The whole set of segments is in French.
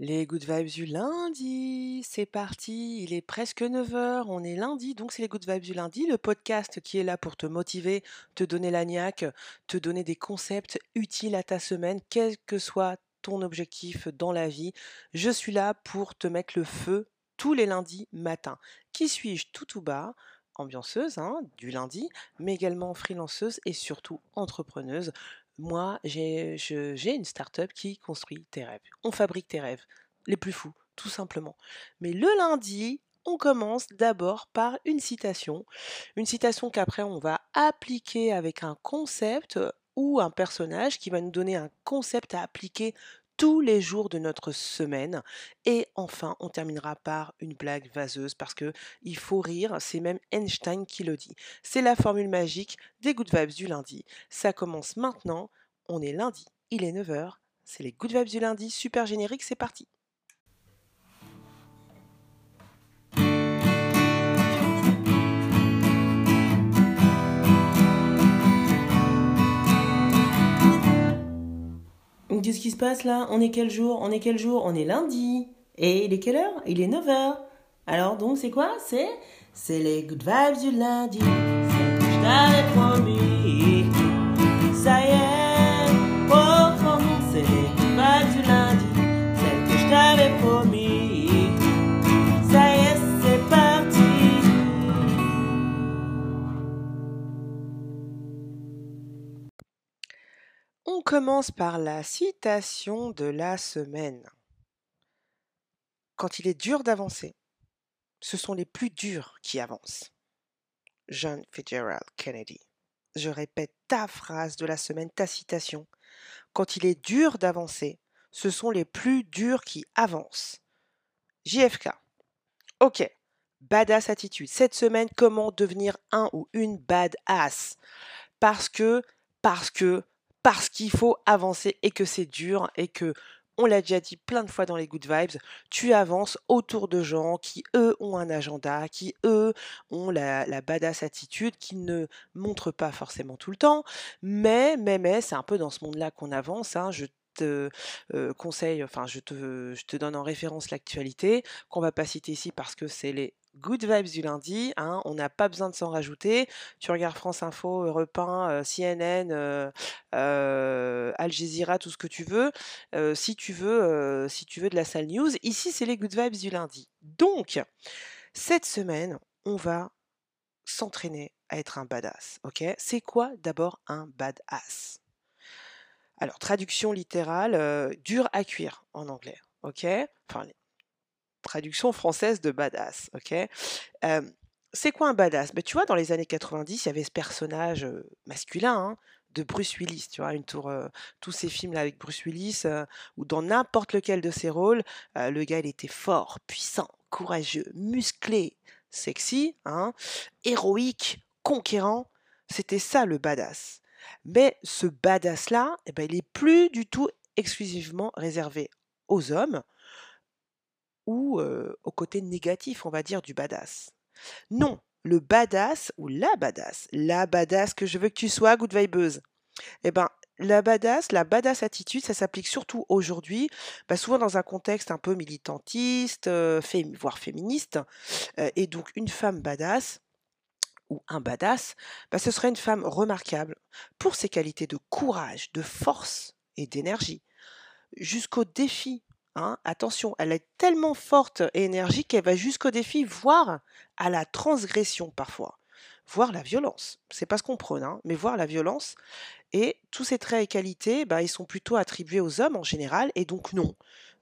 Les good vibes du lundi, c'est parti, il est presque 9 heures, on est lundi, donc c'est les good vibes du lundi, le podcast qui est là pour te motiver, te donner la niaque, te donner des concepts utiles à ta semaine, quel que soit ton objectif dans la vie. Je suis là pour te mettre le feu tous les lundis matin. Qui suis-je tout tout bas? Ambianceuse hein, du lundi, mais également freelanceuse et surtout entrepreneuse moi, j'ai une start-up qui construit tes rêves. On fabrique tes rêves, les plus fous, tout simplement. Mais le lundi, on commence d'abord par une citation. Une citation qu'après on va appliquer avec un concept ou un personnage qui va nous donner un concept à appliquer tous les jours de notre semaine. Et enfin, on terminera par une blague vaseuse parce que il faut rire, c'est même Einstein qui le dit. C'est la formule magique des Good Vibes du lundi. Ça commence maintenant, on est lundi, il est 9h, c'est les Good Vibes du lundi, super générique, c'est parti. Qu'est-ce qui se passe là On est quel jour? On est quel jour? On est lundi. Et il est quelle heure? Il est 9h. Alors donc c'est quoi? C'est c'est les good vibes du lundi. Commence par la citation de la semaine. Quand il est dur d'avancer, ce sont les plus durs qui avancent. John Fitzgerald Kennedy. Je répète ta phrase de la semaine, ta citation. Quand il est dur d'avancer, ce sont les plus durs qui avancent. JFK. Ok, badass attitude. Cette semaine, comment devenir un ou une badass? Parce que, parce que, parce qu'il faut avancer et que c'est dur et que on l'a déjà dit plein de fois dans les good vibes, tu avances autour de gens qui, eux, ont un agenda, qui, eux, ont la, badass attitude, qui ne montrent pas forcément tout le temps, mais, mais, mais, c'est un peu dans ce monde-là qu'on avance. Hein. Je te euh, conseille, enfin, je te, donne en référence l'actualité, qu'on va pas citer ici parce que c'est les good vibes du lundi, hein, on n'a pas besoin de s'en rajouter. Tu regardes France Info, Europe 1, CNN, Al Jazeera, tout ce que tu veux. Si tu veux, si tu veux de la sale news, ici c'est les good vibes du lundi. Donc, cette semaine, on va s'entraîner à être un badass. Ok? C'est quoi d'abord un badass? Alors, traduction littérale, dur à cuire en anglais. Ok? Enfin, traduction française de badass, ok? C'est quoi un badass? Ben, Tu vois, dans les années 90, il y avait ce personnage masculin hein, de Bruce Willis, tu vois, une tous ces films-là avec Bruce Willis, ou dans n'importe lequel de ses rôles, le gars, était fort, puissant, courageux, musclé, sexy, hein, héroïque, conquérant. C'était ça le badass. Mais ce badass-là, eh ben, il est plus du tout exclusivement réservé aux hommes ou au côté négatif, on va dire, du badass. Non, le badass ou la badass, la badass que je veux que tu sois, good vibeuse. Eh ben, la badass, la badass attitude, ça s'applique surtout aujourd'hui, bah, souvent dans un contexte un peu militantiste, voire féministe. et donc, une femme badass, ou un badass, bah, ce serait une femme remarquable pour ses qualités de courage, de force et d'énergie, jusqu'au défi Hein, attention, elle est tellement forte et énergique qu'elle va jusqu'au défi, voire à la transgression parfois, voire la violence. C'est pas ce qu'on prône, hein, mais voir la violence. Et tous ces traits et qualités, bah, ils sont plutôt attribués aux hommes en général, et donc non.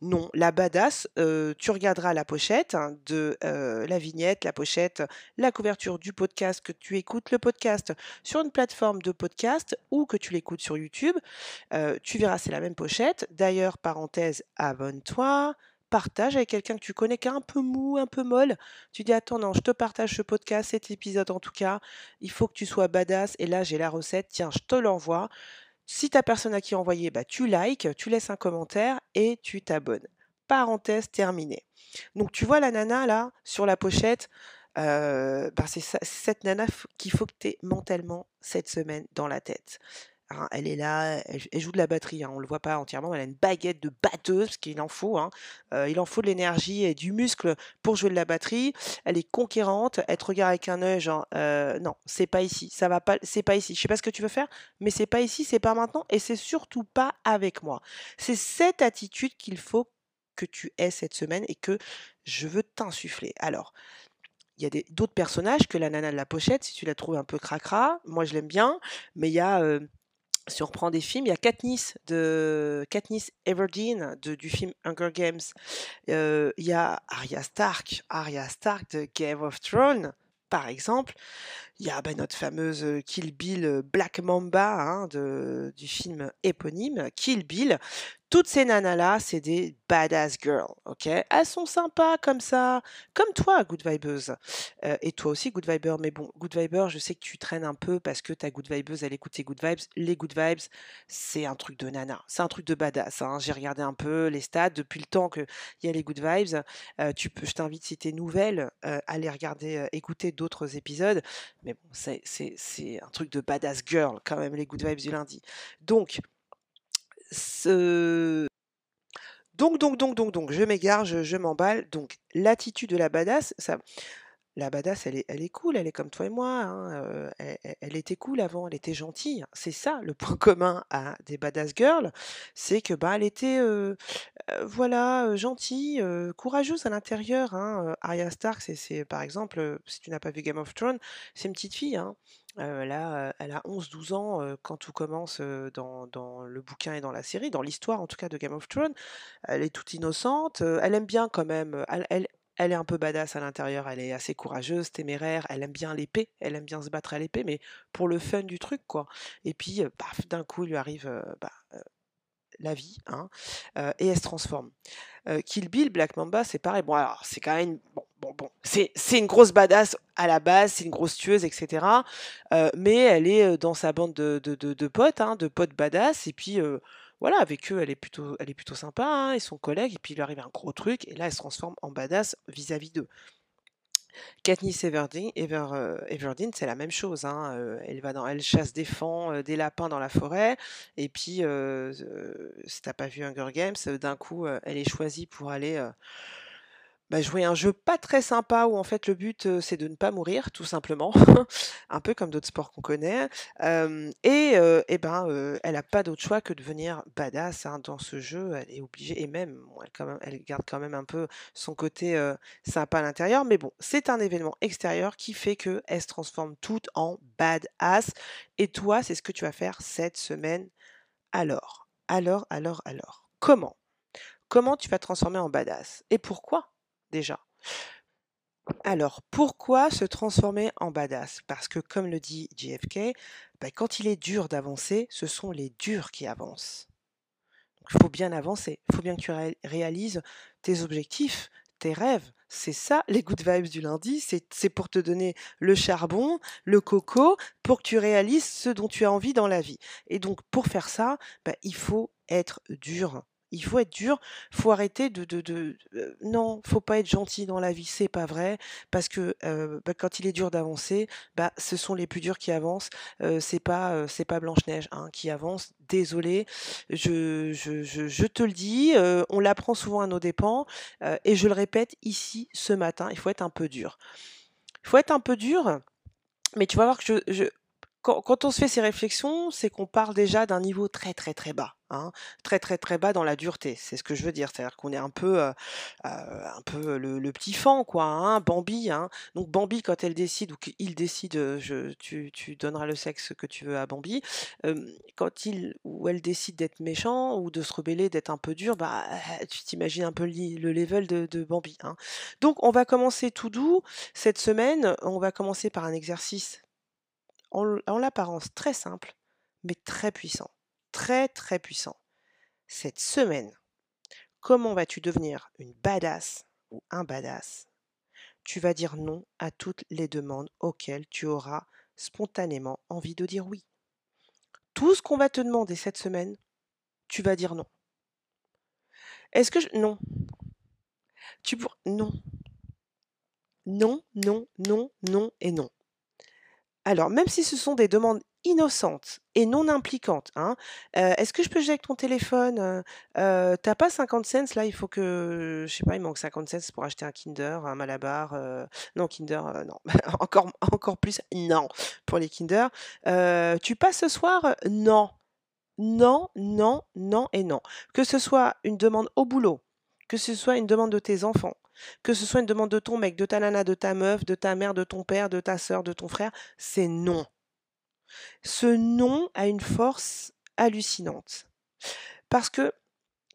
Non, la badass, euh, tu regarderas la pochette hein, de euh, la vignette, la pochette, la couverture du podcast, que tu écoutes le podcast sur une plateforme de podcast ou que tu l'écoutes sur YouTube. Euh, tu verras, c'est la même pochette. D'ailleurs, parenthèse, abonne-toi, partage avec quelqu'un que tu connais qui est un peu mou, un peu molle. Tu dis attends non, je te partage ce podcast, cet épisode en tout cas. Il faut que tu sois badass et là j'ai la recette. Tiens, je te l'envoie. Si ta personne à qui envoyer, bah, tu likes, tu laisses un commentaire et tu t'abonnes. Parenthèse terminée. Donc tu vois la nana là sur la pochette, euh, bah, c'est cette nana qu'il faut que tu aies mentalement cette semaine dans la tête. Hein, elle est là, elle, joue de la batterie, hein, on le voit pas entièrement, elle a une baguette de batteuse, parce qu'il en faut, hein. Il en faut de l'énergie et du muscle pour jouer de la batterie. Elle est conquérante, elle te regarde avec un œil genre non, c'est pas ici, ça va pas, c'est pas ici. Je sais pas ce que tu veux faire, mais c'est pas ici, c'est pas maintenant, et c'est surtout pas avec moi. C'est cette attitude qu'il faut que tu aies cette semaine et que je veux t'insuffler. Alors, il y a d'autres personnages que la nana de la pochette, si tu la trouves un peu cracra, moi je l'aime bien, mais il y a, si on reprend des films, il y a Katniss de Katniss Everdeen de- du film Hunger Games. Euh, il y a Arya Stark, Arya Stark de Game of Thrones, par exemple. Il y a bah, notre fameuse euh, Kill Bill euh, Black Mamba hein, du film éponyme Kill Bill. Toutes ces nanas-là, c'est des badass girls, ok? Elles sont sympas comme ça, comme toi, Good Vibeuse. Euh, et toi aussi, Good Viber. Mais bon, Good Viber, je sais que tu traînes un peu parce que ta Good Vibeuse, elle écoute tes Good Vibes. Les Good Vibes, c'est un truc de nana, c'est un truc de badass. hein. J'ai regardé un peu les stats depuis le temps qu'il y a les Good Vibes. Euh, tu peux, je t'invite, si t'es nouvelle, euh, à aller regarder, euh, écouter d'autres épisodes. Mais bon, c'est un truc de badass girl quand même, les Good Vibes du lundi. Donc, Donc, donc, donc, donc, donc, je m'égare, je, m'emballe. Donc, l'attitude de la badass, ça, la badass, elle est, cool, elle est comme toi et moi. hein, elle, était cool avant, elle était gentille. C'est ça le point commun à des badass girls, c'est que bah elle était, voilà, gentille, courageuse à l'intérieur. Hein. Arya Stark, c'est, par exemple, si tu n'as pas vu Game of Thrones, c'est une petite fille. Hein. Euh, elle a, euh, elle a 11-12 ans euh, quand tout commence euh, dans, le bouquin et dans la série, dans l'histoire en tout cas de Game of Thrones. Elle est toute innocente, elle aime bien quand même, elle, est un peu badass à l'intérieur, elle est assez courageuse, téméraire, elle aime bien l'épée, elle aime bien se battre à l'épée, mais pour le fun du truc, quoi. Et puis, paf, d'un coup, lui arrive bah, la vie, hein, et elle se transforme. Kill Bill, Black Mamba, c'est pareil. Bon, alors, c'est quand même. Bon, bon. C'est, une grosse badass à la base, c'est une grosse tueuse, etc. Euh, mais elle est euh, dans sa bande de, de, de- potes, hein, de potes badass. Et puis, euh, voilà, avec eux, elle est plutôt, elle est plutôt sympa, hein, et son collègue. Et puis, il lui arrive un gros truc. Et là, elle se transforme en badass vis-à-vis d'eux. Katniss Everdeen, Ever, Everdeen, c'est la même chose. hein, elle va dans, elle chasse des fans, des lapins dans la forêt. Et puis, si t'as pas vu Hunger Games, d'un coup, elle est choisie pour aller bah, jouer un jeu pas très sympa où en fait le but c'est de ne pas mourir, tout simplement, un peu comme d'autres sports qu'on connaît. Et, eh ben, elle a pas d'autre choix que de devenir badass hein, dans ce jeu. Elle est obligée, et même, elle, quand même, elle garde quand même un peu son côté sympa à l'intérieur. Mais bon, c'est un événement extérieur qui fait que elle se transforme toute en badass. Et toi, c'est ce que tu vas faire cette semaine. Alors, alors, alors, alors, comment? Comment tu vas te transformer en badass? Et pourquoi? Alors, pourquoi se transformer en badass? Parce que, comme le dit JFK, bah, quand il est dur d'avancer, ce sont les durs qui avancent. Il faut bien avancer. Il faut bien que tu ré- réalises tes objectifs, tes rêves. C'est ça, les good vibes du lundi. C'est c'est pour te donner le charbon, le coco, pour que tu réalises ce dont tu as envie dans la vie. Et donc, pour faire ça, bah, il faut être dur. Il faut être dur, faut arrêter de, de, de euh, non, faut pas être gentil dans la vie, c'est pas vrai, parce que euh, bah, quand il est dur d'avancer, bah ce sont les plus durs qui avancent. Euh, c'est pas euh, c'est pas Blanche Neige hein, qui avance. Désolé, je, je, je, te le dis, euh, on l'apprend souvent à nos dépens, et je le répète ici ce matin, il faut être un peu dur. Il faut être un peu dur, mais tu vas voir que quand on se fait ces réflexions, c'est qu'on parle déjà d'un niveau très très très bas, hein, très très très bas dans la dureté. C'est ce que je veux dire, c'est-à-dire qu'on est un peu, euh, euh, un peu le, le petit fan, quoi, hein, Bambi. Hein. Donc Bambi, quand elle décide ou qu'il décide, euh, tu, tu donneras le sexe que tu veux à Bambi. quand il ou elle décide d'être méchant ou de se rebeller, d'être un peu dur, bah tu t'imagines un peu li- le level de, de Bambi. Hein. Donc on va commencer tout doux cette semaine. On va commencer par un exercice en, en l'apparence très simple, mais très puissant. Très, très puissant. Cette semaine, comment vas-tu devenir une badass ou un badass? Tu vas dire non à toutes les demandes auxquelles tu auras spontanément envie de dire oui. Tout ce qu'on va te demander cette semaine, tu vas dire non. Est-ce que je... Non. Tu pour... Non. Non, non, non, non et non. Alors, même si ce sont des demandes innocente et non impliquante. Hein. Euh, Est-ce que je peux jouer avec ton téléphone Euh, euh, T'as pas 50 cents là Il faut que, je sais pas, il manque 50 cents pour acheter un Kinder, un Malabar. non, Kinder, non. encore, encore plus, non, pour les Kinder. Tu passes ce soir? Non. Non, non, non et non. Que ce soit une demande au boulot, que ce soit une demande de tes enfants, que ce soit une demande de ton mec, de ta nana, de ta meuf, de ta mère, de ton père, de ta sœur, de ton frère, c'est non. Ce non a une force hallucinante. Parce que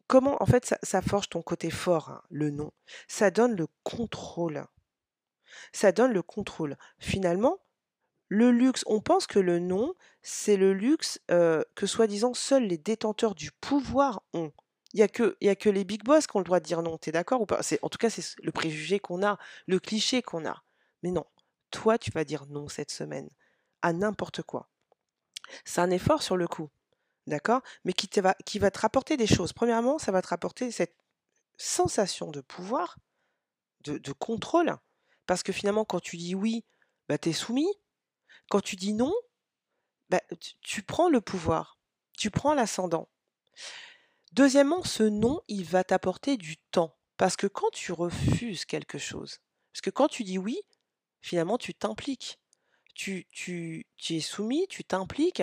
comment, en fait, ça, forge ton côté fort, hein, le non. Ça donne le contrôle. Ça donne le contrôle. Finalement, le luxe, on pense que le non, c'est le luxe euh, que soi-disant seuls les détenteurs du pouvoir ont. Il n'y a, que, a que les big boss qui ont le droit de dire non, t'es d'accord ou pas? En tout cas, c'est le préjugé qu'on a, le cliché qu'on a. Mais non, toi, tu vas dire non cette semaine n'importe quoi. C'est un effort sur le coup, d'accord? Mais qui te va, qui va te rapporter des choses. Premièrement, ça va te rapporter cette sensation de pouvoir, de, contrôle. Parce que finalement, quand tu dis oui, bah, tu es soumis. Quand tu dis non, bah, tu prends le pouvoir, tu prends l'ascendant. Deuxièmement, ce non, il va t'apporter du temps. Parce que quand tu refuses quelque chose, parce que quand tu dis oui, finalement, tu t'impliques. Tu, tu, es soumis, tu t'impliques,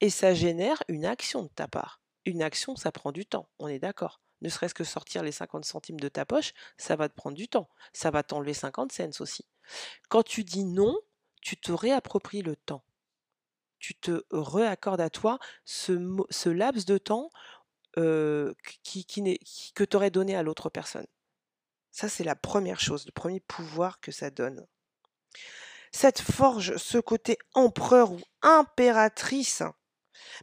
et ça génère une action de ta part. Une action, ça prend du temps, on est d'accord. Ne serait-ce que sortir les 50 centimes de ta poche, ça va te prendre du temps. Ça va t'enlever 50 cents aussi. Quand tu dis non, tu te réappropries le temps. Tu te réaccordes à toi ce, laps de temps euh, qui, qui n'est- qui- que tu aurais donné à l'autre personne. Ça, c'est la première chose, le premier pouvoir que ça donne. Ça te forge ce côté empereur ou impératrice.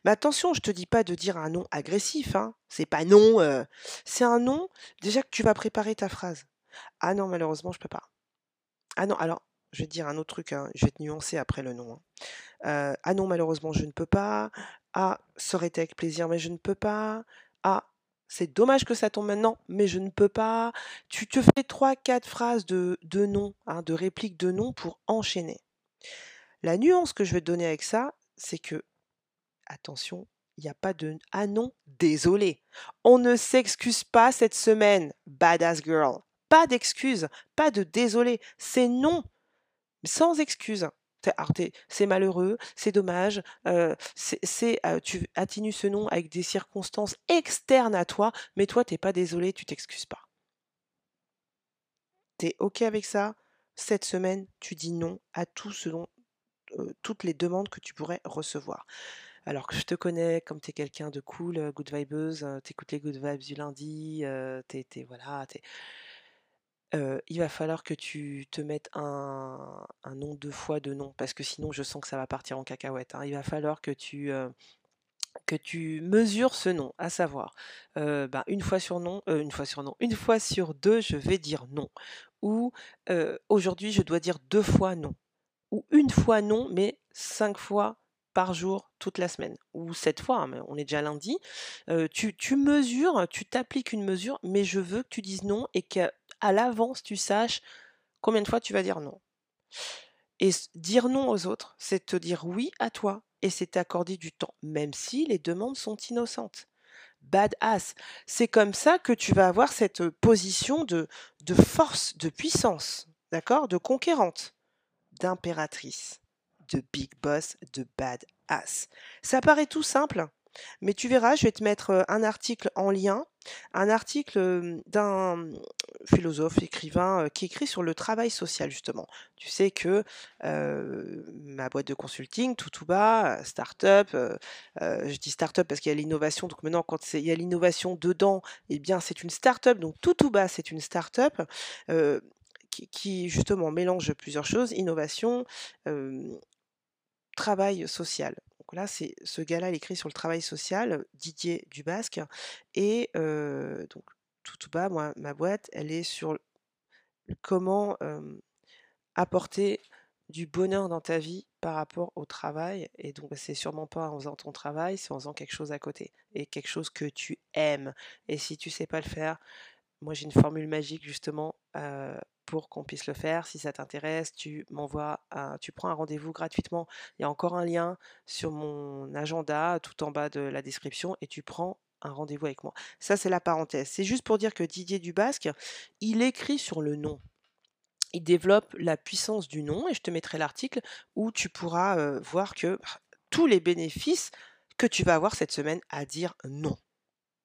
Mais attention, je te dis pas de dire un non agressif, hein. C'est pas non, euh, c'est un non, déjà que tu vas préparer ta phrase. Ah non, malheureusement, je peux pas. Ah non, alors, je vais te dire un autre truc, hein, je vais te nuancer après le non. hein. Euh, ah non, malheureusement, je ne peux pas. Ah, ça aurait été avec plaisir, mais je ne peux pas. Ah, c'est dommage que ça tombe maintenant, mais je ne peux pas. Tu te fais trois, quatre phrases de, de non, hein, de répliques de non pour enchaîner. La nuance que je vais te donner avec ça, c'est que, attention, il n'y a pas de ah non, désolé. On ne s'excuse pas cette semaine, badass girl. Pas d'excuse, pas de désolé. C'est non, sans excuse. C'est malheureux, c'est dommage, euh, euh, tu atténues ce nom avec des circonstances externes à toi, mais toi, t'es pas désolé, tu t'excuses pas. T'es OK avec ça? Cette semaine, tu dis non à tout ce euh, toutes les demandes que tu pourrais recevoir. Alors que je te connais, comme tu es quelqu'un de cool, good vibeuse, t'écoutes les good vibes du lundi, t'es- voilà, t'es- il va falloir que tu te mettes un, un nombre de fois de non, parce que sinon je sens que ça va partir en cacahuète. hein. Il va falloir que tu, que mesures ce non, à savoir, euh, ben, une fois sur non, euh, une fois sur non, une fois sur deux, je vais dire non. Ou aujourd'hui, je dois dire deux fois non. Ou une fois non, mais cinq fois par jour toute la semaine. Ou sept fois, hein, mais on est déjà lundi. Tu, tu mesures, tu t'appliques une mesure, mais je veux que tu dises non et qu'à à l'avance, tu saches combien de fois tu vas dire non. Et dire non aux autres, c'est te dire oui à toi et c'est t'accorder du temps, même si les demandes sont innocentes. Badass. C'est comme ça que tu vas avoir cette position de, de force, de puissance, d'accord? De conquérante, d'impératrice, de big boss, de badass. Ça paraît tout simple, mais tu verras, je vais te mettre un article en lien, un article d'un euh, philosophe, écrivain qui écrit sur le travail social justement. Tu sais que ma boîte de consulting, tout tout bas, euh, start-up, euh, je dis start-up parce qu'il y a l'innovation, donc maintenant quand il y a l'innovation dedans, eh bien c'est une start-up, donc bas c'est une start-up qui, justement mélange plusieurs choses, innovation, travail social. Donc là, c'est ce gars-là, il écrit sur le travail social, Didier Dubasque, et donc tout bas, moi, ma boîte, elle est sur comment apporter du bonheur dans ta vie par rapport au travail. Et donc, bah, c'est sûrement pas en faisant ton travail, c'est en faisant quelque chose à côté et quelque chose que tu aimes. Et si tu sais pas le faire, moi j'ai une formule magique justement. Pour qu'on puisse le faire. Si ça t'intéresse, tu m'envoies, tu prends un rendez-vous gratuitement. Il y a encore un lien sur mon agenda tout en bas de la description et tu prends un rendez-vous avec moi. Ça, c'est la parenthèse. C'est juste pour dire que Didier Dubasque, il écrit sur le nom. Il développe la puissance du nom et je te mettrai l'article où tu pourras euh, voir que bah, tous les bénéfices que tu vas avoir cette semaine à dire non.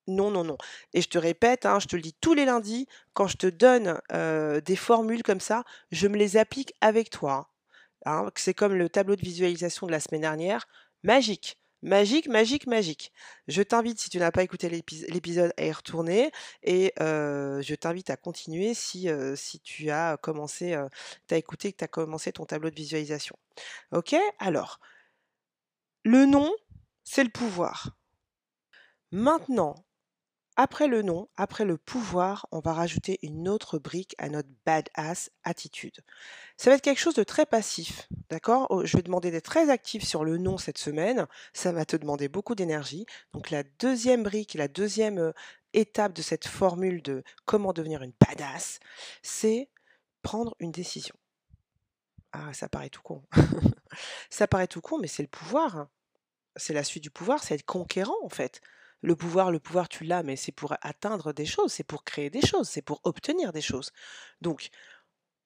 Non, non, non. Et je te répète, hein, je te le dis tous les lundis, quand je te donne des formules comme ça, je me les applique avec toi. Hein. c'est comme le tableau de visualisation de la semaine dernière. Magique. Magique, magique, magique. Je t'invite, si tu n'as pas écouté l'épisode, à y retourner et je t'invite à continuer si, tu as commencé, tu écouté que tu as commencé ton tableau de visualisation. Ok? Alors, le nom, c'est le pouvoir. Maintenant, après le nom, après le pouvoir, on va rajouter une autre brique à notre badass attitude. Ça va être quelque chose de très passif, d'accord? Oh, Je vais demander d'être très actif sur le nom cette semaine. Ça va te demander beaucoup d'énergie. Donc la deuxième brique, la deuxième étape de cette formule de comment devenir une badass, c'est prendre une décision. Ah, ça paraît tout con. ça paraît tout con, mais c'est le pouvoir. Hein. C'est la suite du pouvoir, c'est être conquérant en fait. Le pouvoir, le pouvoir, tu l'as, mais c'est pour atteindre des choses, c'est pour créer des choses, c'est pour obtenir des choses. Donc,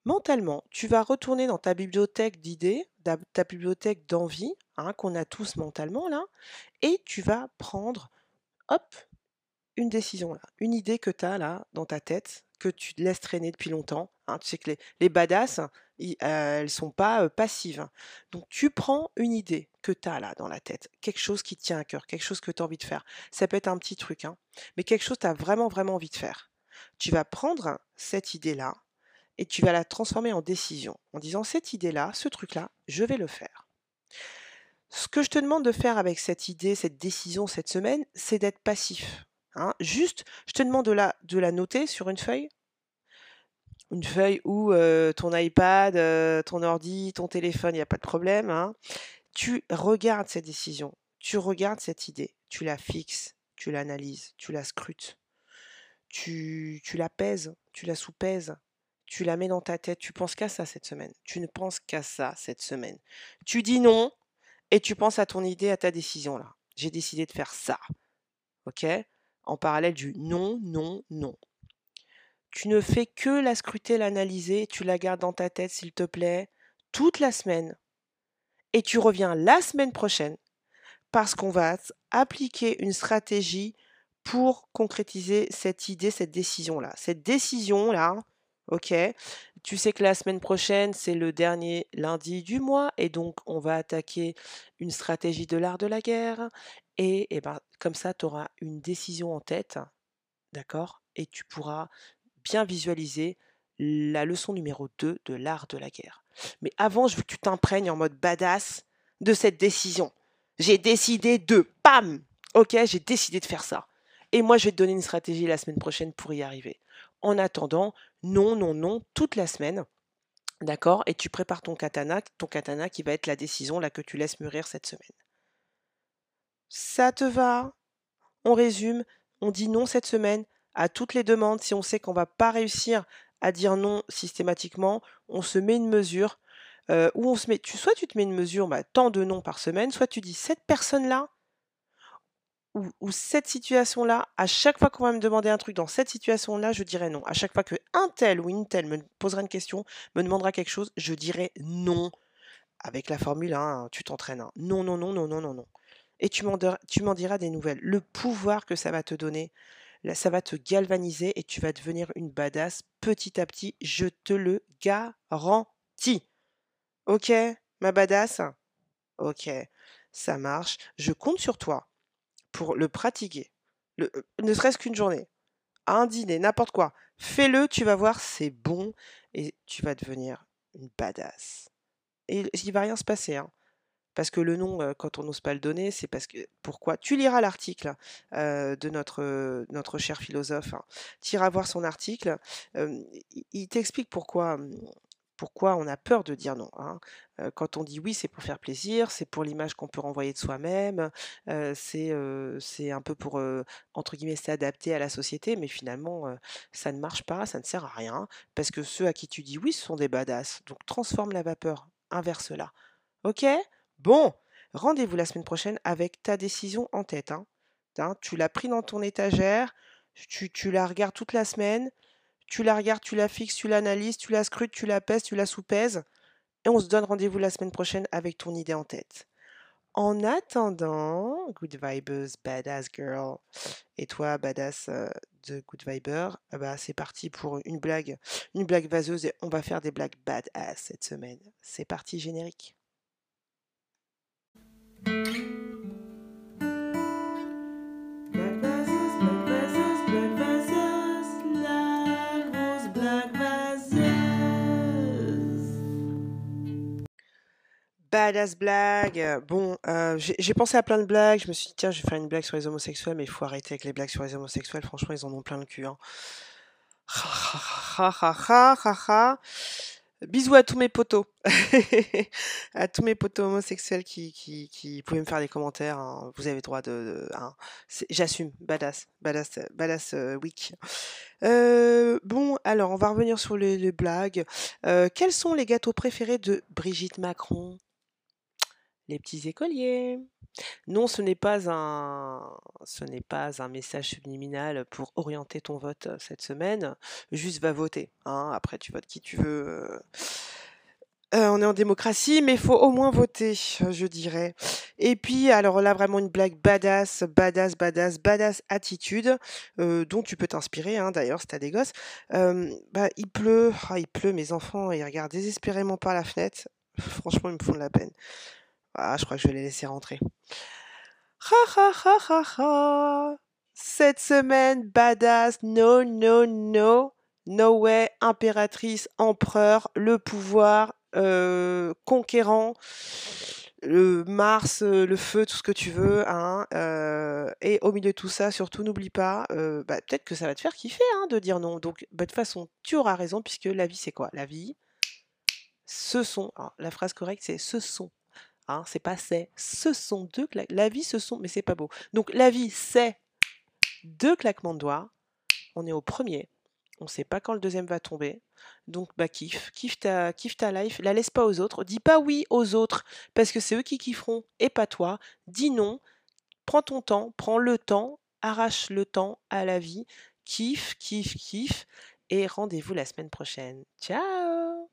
mentalement, tu vas retourner dans ta bibliothèque d'idées, ta bibliothèque d'envie, hein, qu'on a tous mentalement là, et tu vas prendre, hop, une décision là, une idée que tu as là dans ta tête, que tu laisses traîner depuis longtemps. Hein. tu sais que les, les badass, elles ne sont pas passives. Hein. Donc tu prends une idée que tu as là dans la tête, quelque chose qui tient à cœur, quelque chose que tu as envie de faire. Ça peut être un petit truc, hein, mais quelque chose que tu as vraiment, vraiment envie de faire. Tu vas prendre cette idée-là et tu vas la transformer en décision, en disant cette idée-là, ce truc-là, je vais le faire. Ce que je te demande de faire avec cette idée, cette décision cette semaine, c'est d'être passif. Juste, je te demande de de la noter sur une feuille une feuille ou ton iPad, ton ordi, ton téléphone, il n'y a pas de problème. Hein. Tu regardes cette décision, tu regardes cette idée, tu la fixes, tu l'analyses, tu la scrutes, tu, tu la pèses, tu la sous-pèses, tu la mets dans ta tête, tu penses qu'à ça cette semaine, tu ne penses qu'à ça cette semaine. Tu dis non et tu penses à ton idée, à ta décision là. J'ai décidé de faire ça. OK? En parallèle du non, non, non. Tu ne fais que la scruter, l'analyser, tu la gardes dans ta tête, s'il te plaît, toute la semaine. Et tu reviens la semaine prochaine parce qu'on va appliquer une stratégie pour concrétiser cette idée, cette décision-là. Cette décision-là, ok, tu sais que la semaine prochaine, c'est le dernier lundi du mois, et donc on va attaquer une stratégie de l'art de la guerre, et, eh ben, comme ça, tu auras une décision en tête, d'accord Et tu pourras bien visualiser la leçon numéro 2 de l'art de la guerre. Mais avant, je veux que tu t'imprègnes en mode badass de cette décision. J'ai décidé de, pam Ok, j'ai décidé de faire ça. Et moi, je vais te donner une stratégie la semaine prochaine pour y arriver. En attendant, non, non, non, toute la semaine. D'accord? Et tu prépares ton katana, ton katana qui va être la décision là que tu laisses mûrir cette semaine. Ça te va? On résume, on dit non cette semaine, à toutes les demandes, si on sait qu'on va pas réussir à dire non systématiquement, on se met une mesure, euh, on se met, soit tu te mets une mesure, bah, tant de noms par semaine, soit tu dis cette personne-là, ou, cette situation-là, à chaque fois qu'on va me demander un truc dans cette situation-là, je dirai non. À chaque fois que un tel ou une telle me posera une question, me demandera quelque chose, je dirai non. Avec la formule, hein, tu t'entraînes. Hein. Non, non, non, non, non, non, non. Et tu m'en diras des nouvelles. Le pouvoir que ça va te donner, ça va te galvaniser et tu vas devenir une badass petit à petit, je te le garantis. Ok, ma badass? Ok, ça marche. Je compte sur toi pour le pratiquer. Euh, ne serait-ce qu'une journée. Un dîner, n'importe quoi. Fais-le, tu vas voir, c'est bon et tu vas devenir une badass. Et il va rien se passer. Hein. Parce que le nom, quand on n'ose pas le donner, c'est parce que. Pourquoi? Tu liras l'article de notre, notre cher philosophe. Hein. Tu iras voir son article. il t'explique pourquoi, pourquoi on a peur de dire non. Hein. quand on dit oui, c'est pour faire plaisir, c'est pour l'image qu'on peut renvoyer de soi-même, c'est c'est un peu pour, entre guillemets, s'adapter à la société, mais finalement, ça ne marche pas, ça ne sert à rien, parce que ceux à qui tu dis oui, ce sont des badass. Donc transforme la vapeur, inverse-la. Ok? Bon, rendez-vous la semaine prochaine avec ta décision en tête. Hein. hein tu l'as pris dans ton étagère, tu, la regardes toute la semaine, tu la regardes, tu la fixes, tu l'analyses, tu la scrutes, tu la pèses, tu la sous-pèses. Et on se donne rendez-vous la semaine prochaine avec ton idée en tête. En attendant, Good Vibers, Badass Girl, et toi, Badass euh, de Good Viber, bah, c'est parti pour une blague, une blague vaseuse et on va faire des blagues badass cette semaine. C'est parti, générique. Badass blague. Bon, euh, j'ai pensé à plein de blagues. Je me suis dit, tiens, je vais faire une blague sur les homosexuels, mais il faut arrêter avec les blagues sur les homosexuels. Franchement, ils en ont plein le cul. Hein. Bisous à tous mes potos. à tous mes potos homosexuels qui, qui, qui pouvaient me faire des commentaires. Hein. Vous avez droit de. Hein. J'assume. Badass. Badass. Badass euh, week. Euh, bon, alors, on va revenir sur les, blagues. quels sont les gâteaux préférés de Brigitte Macron? Les petits écoliers. Non, ce n'est pas un, ce n'est pas un message subliminal pour orienter ton vote cette semaine. Juste va voter. Hein. Après, tu votes qui tu veux. Euh, on est en démocratie, mais il faut au moins voter, je dirais. Et puis, alors là, vraiment une blague badass, badass, badass, badass attitude, dont tu peux t'inspirer, hein, d'ailleurs, si t'as des gosses. bah, il pleut, ah, il pleut, mes enfants, ils regardent désespérément par la fenêtre. Franchement, ils me font de la peine. Ah, je crois que je vais les laisser rentrer. Ha ha ha ha. Cette semaine, badass, no, no, no. No way, impératrice, empereur, le pouvoir, euh, conquérant, le Mars, euh, le feu, tout ce que tu veux. Hein, euh, et au milieu de tout ça, surtout, n'oublie pas, bah, peut-être que ça va te faire kiffer hein, de dire non. Donc, bah, de toute façon, tu auras raison, puisque la vie, c'est quoi? La vie, ce sont. la phrase correcte, c'est ce sont Hein, c'est pas c'est. Ce sont deux claquements. La vie, ce sont, mais c'est pas beau. Donc la vie, c'est deux claquements de doigts. On est au premier. On ne sait pas quand le deuxième va tomber. Donc bah kiffe, kiffe ta, kiffe ta life, la laisse pas aux autres. Dis pas oui aux autres parce que c'est eux qui kifferont et pas toi. Dis non. Prends ton temps, prends le temps, arrache le temps à la vie. Kiffe, kiffe, kiffe. Et rendez-vous la semaine prochaine. Ciao